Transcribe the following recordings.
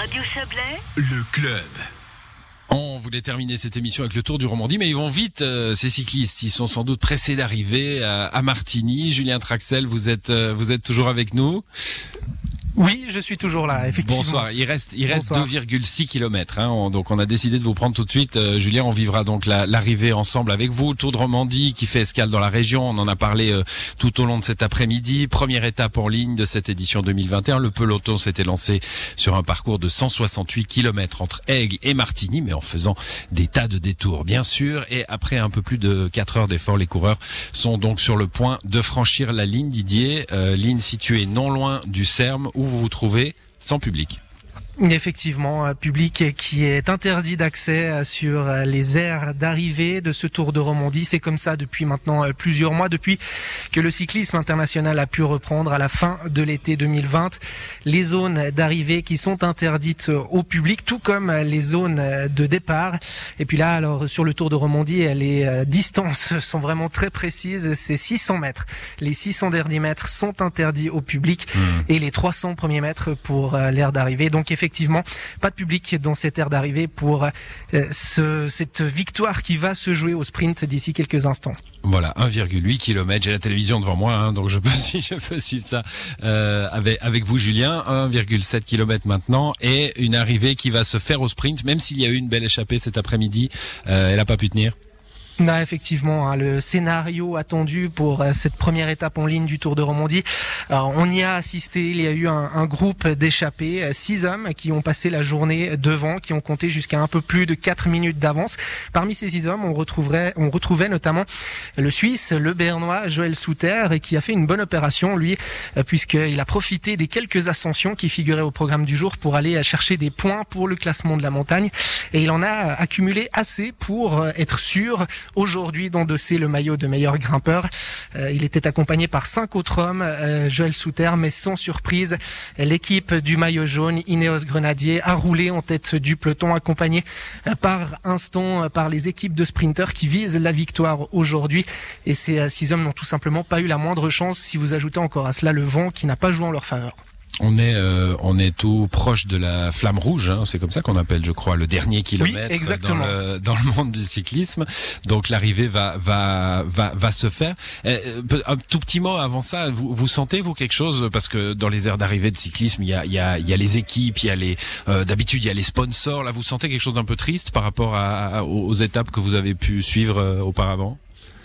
Radio Chablais, le club. On voulait terminer cette émission avec le Tour du Romandie, mais ils vont vite, euh, ces cyclistes. Ils sont sans doute pressés d'arriver à, à Martigny. Julien Traxel, vous êtes, euh, vous êtes toujours avec nous. Oui, je suis toujours là, effectivement. Bonsoir. Il reste, il reste Bonsoir. 2,6 km. Hein. On- donc on a décidé de vous prendre tout de suite. Euh, Julien, on vivra donc la- l'arrivée ensemble avec vous. Tour de Romandie qui fait escale dans la région. On en a parlé euh, tout au long de cet après-midi. Première étape en ligne de cette édition 2021. Le peloton s'était lancé sur un parcours de 168 km entre Aigle et Martigny, mais en faisant des tas de détours, bien sûr. Et après un peu plus de 4 heures d'effort, les coureurs sont donc sur le point de franchir la ligne Didier, euh, ligne située non loin du Serme où vous vous trouvez sans public. Effectivement, un public qui est interdit d'accès euh, sur euh, les aires d'arrivée de ce Tour de Romandie. C'est comme ça depuis maintenant euh, plusieurs mois, depuis que le cyclisme international a pu reprendre à la fin de l'été 2020. Les zones d'arrivée qui sont interdites au public, tout comme les zones de départ. Et puis là, alors sur le Tour de Romandie, les distances sont vraiment très précises. C'est 600 mètres. Les 600 derniers mètres sont interdits au public et les 300 premiers mètres pour l'aire d'arrivée. Donc effectivement, pas de public dans cette aire d'arrivée pour euh, ce, cette victoire qui va se jouer au sprint d'ici quelques instants. Voilà, 1,8 km. J'ai la télévision devant moi, hein, donc je peux, suivre- ça euh, avec, avec vous, Julien. 1,7 km maintenant et une arrivée qui va se faire au sprint, même s'il y a eu une belle échappée cet après-midi. Euh, elle n'a pas pu tenir. Bah, effectivement, hein, le scénario attendu pour euh, cette première étape en ligne du Tour de Romandie, alors, on y a assisté. Il y a eu un, groupe d'échappés, euh, six hommes qui ont passé la journée devant, qui ont compté jusqu'à un peu plus de quatre minutes d'avance. Parmi ces six hommes, on retrouverait, on retrouvait notamment le Suisse, le Bernois, Joël Souter, et qui a fait une bonne opération, lui, euh, puisqu'il a profité des quelques ascensions qui figuraient au programme du jour pour aller chercher des points pour le classement de la montagne. Et il en a accumulé assez pour être sûr aujourd'hui d'endosser le maillot de meilleur grimpeur. Euh, il était accompagné par cinq autres hommes, euh, Joël Souter, mais sans surprise, l'équipe du maillot jaune, Ineos Grenadier, a roulé en tête du peloton, accompagné euh, par instant par les équipes de sprinteurs qui visent la victoire aujourd'hui. Et ces six hommes n'ont tout simplement pas eu la moindre chance si vous ajoutez encore à cela le vent qui n'a pas joué en leur faveur. On est, euh, on est tout proche de la flamme rouge, hein, c'est comme ça qu'on appelle, je crois, le dernier kilomètre exactement. Dans, le, dans le monde du cyclisme. Donc l'arrivée va, va, va, va se faire. Euh, peu- un tout petit mot avant ça, vous, vous sentez vous quelque chose? Parce que dans les aires d'arrivée de cyclisme, il y a, il y a, il y a les équipes, il y a les, euh, d'habitude il y a les sponsors. Là, vous sentez quelque chose d'un peu triste par rapport à, aux étapes que vous avez pu suivre euh, auparavant?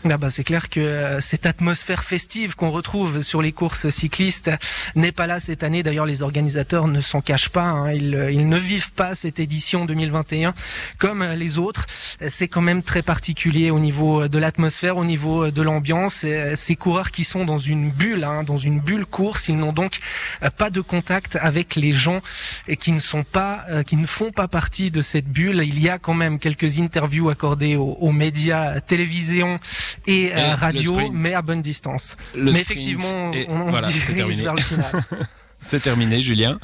Ah bah c'est clair que euh, cette atmosphère festive qu'on retrouve sur les courses cyclistes n'est pas là cette année. D'ailleurs, les organisateurs ne s'en cachent pas. hein. Ils, euh, ils ne vivent pas cette édition 2021 comme euh, les autres. C'est quand même très particulier au niveau de l'atmosphère, au niveau de l'ambiance. Ces coureurs qui sont dans une bulle, hein, dans une bulle course, ils n'ont donc pas de contact avec les gens qui ne sont pas, qui ne font pas partie de cette bulle. Il y a quand même quelques interviews accordées aux, aux médias télévision et, euh, Et radio, mais à bonne distance. Le mais effectivement, on, on voilà, se dirige vers le final. C'est terminé, Julien.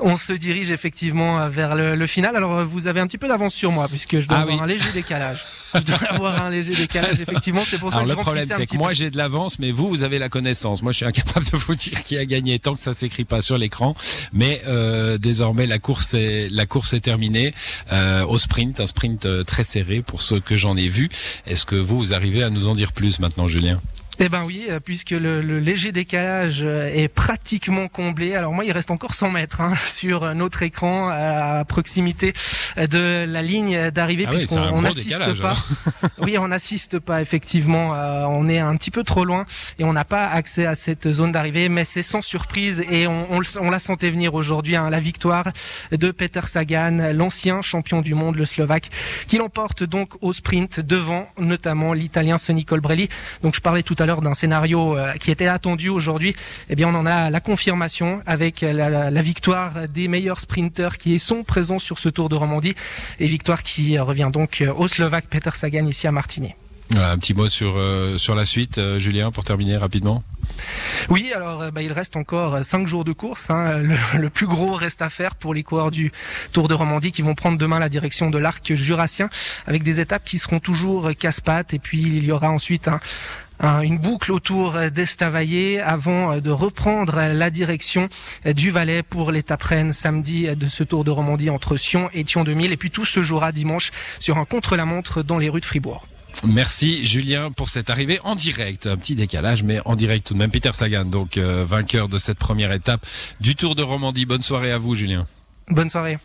on se dirige effectivement euh, vers le, le final. Alors euh, vous avez un petit peu d'avance sur moi puisque je dois Ah avoir oui. un léger décalage. je dois avoir un léger décalage. Effectivement, c'est pour ça Alors que le je problème, c'est que moi j'ai de l'avance, mais vous, vous avez la connaissance. Moi, je suis incapable de vous dire qui a gagné tant que ça s'écrit pas sur l'écran. Mais euh, désormais, la course est la course est terminée euh, au sprint, un sprint euh, très serré pour ceux que j'en ai vus. Est-ce que vous, vous arrivez à nous en dire plus maintenant, Julien? Eh ben oui, euh, puisque le, le léger décalage euh, est pratiquement comblé. Alors moi, il reste encore 100 mètres hein, sur notre écran à proximité euh, de la ligne d'arrivée, Ah puisqu'on n'assiste pas. hein. oui, on n'assiste pas effectivement. euh, on est un petit peu trop loin et on n'a pas accès à cette zone d'arrivée. Mais c'est sans surprise et on, on la sentait venir aujourd'hui. hein, la victoire de Peter Sagan, l'ancien champion du monde, le Slovaque, qui l'emporte donc au sprint devant notamment l'Italien Sonny Colbrelli. Donc je parlais tout à l'heure d'un scénario euh, qui était attendu aujourd'hui. Eh bien, on en a la confirmation avec la, la victoire des meilleurs sprinteurs qui sont présents sur ce Tour de Romandie et victoire qui revient donc euh, au Slovaque Peter Sagan ici à Martigny. Voilà, un petit mot sur euh, sur la suite, euh, Julien, pour terminer rapidement. Oui, alors euh, bah, il reste encore cinq jours de course. Hein. Le, le, plus gros reste à faire pour les coureurs du Tour de Romandie qui vont prendre demain la direction de l'arc jurassien avec des étapes qui seront toujours casse-pattes. Et puis il y aura ensuite un, une boucle autour d'Estavayer avant de reprendre la direction du Valais pour l'étape reine samedi de ce Tour de Romandie entre Sion et Thion 2000. Et puis tout se jouera dimanche sur un contre-la-montre dans les rues de Fribourg. Merci Julien pour cette arrivée en direct. Un petit décalage, mais en direct tout de même. Peter Sagan, donc euh, vainqueur de cette première étape du Tour de Romandie. Bonne soirée à vous Julien. Bonne soirée.